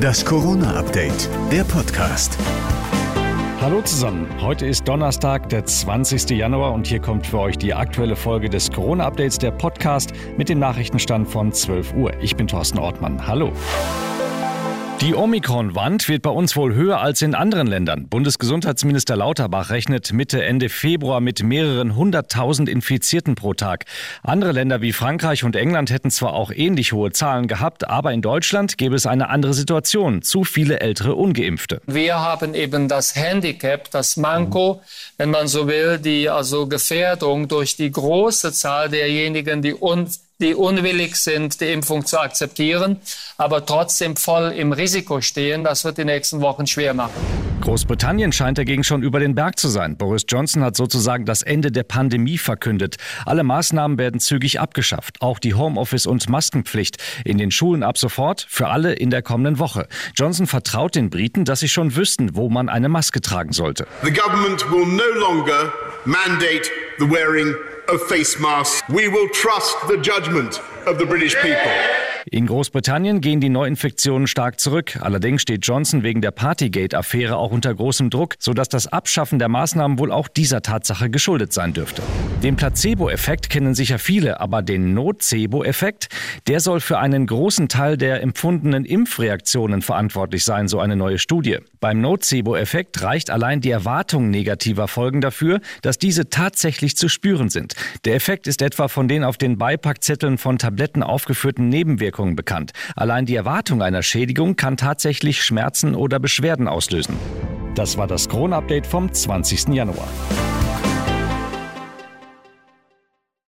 Das Corona-Update, der Podcast. Hallo zusammen, heute ist Donnerstag, der 20. Januar und hier kommt für euch die aktuelle Folge des Corona-Updates, der Podcast mit dem Nachrichtenstand von 12 Uhr. Ich bin Thorsten Ortmann. Hallo. Die Omikron-Wand wird bei uns wohl höher als in anderen Ländern. Bundesgesundheitsminister Lauterbach rechnet Mitte, Ende Februar mit mehreren hunderttausend Infizierten pro Tag. Andere Länder wie Frankreich und England hätten zwar auch ähnlich hohe Zahlen gehabt, aber in Deutschland gäbe es eine andere Situation. Zu viele ältere Ungeimpfte. Wir haben eben das Handicap, das Manko, wenn man so will, die also Gefährdung durch die große Zahl derjenigen, die uns die unwillig sind, die Impfung zu akzeptieren, aber trotzdem voll im Risiko stehen. Das wird die nächsten Wochen schwer machen. Großbritannien scheint dagegen schon über den Berg zu sein. Boris Johnson hat sozusagen das Ende der Pandemie verkündet. Alle Maßnahmen werden zügig abgeschafft, auch die Homeoffice- und Maskenpflicht. In den Schulen ab sofort, für alle in der kommenden Woche. Johnson vertraut den Briten, dass sie schon wüssten, wo man eine Maske tragen sollte. The government will no longer mandate the wearing of face masks. We will trust the judgment of the British people. In Großbritannien gehen die Neuinfektionen stark zurück. Allerdings steht Johnson wegen der Partygate-Affäre auch unter großem Druck, sodass das Abschaffen der Maßnahmen wohl auch dieser Tatsache geschuldet sein dürfte. Den Placebo-Effekt kennen sicher viele, aber den Nocebo-Effekt, der soll für einen großen Teil der empfundenen Impfreaktionen verantwortlich sein, so eine neue Studie. Beim Nocebo-Effekt reicht allein die Erwartung negativer Folgen dafür, dass diese tatsächlich zu spüren sind. Der Effekt ist etwa von den auf den Beipackzetteln von Tabletten aufgeführten Nebenwirkungen bekannt. Allein die Erwartung einer Schädigung kann tatsächlich Schmerzen oder Beschwerden auslösen. Das war das Kron-Update vom 20. Januar.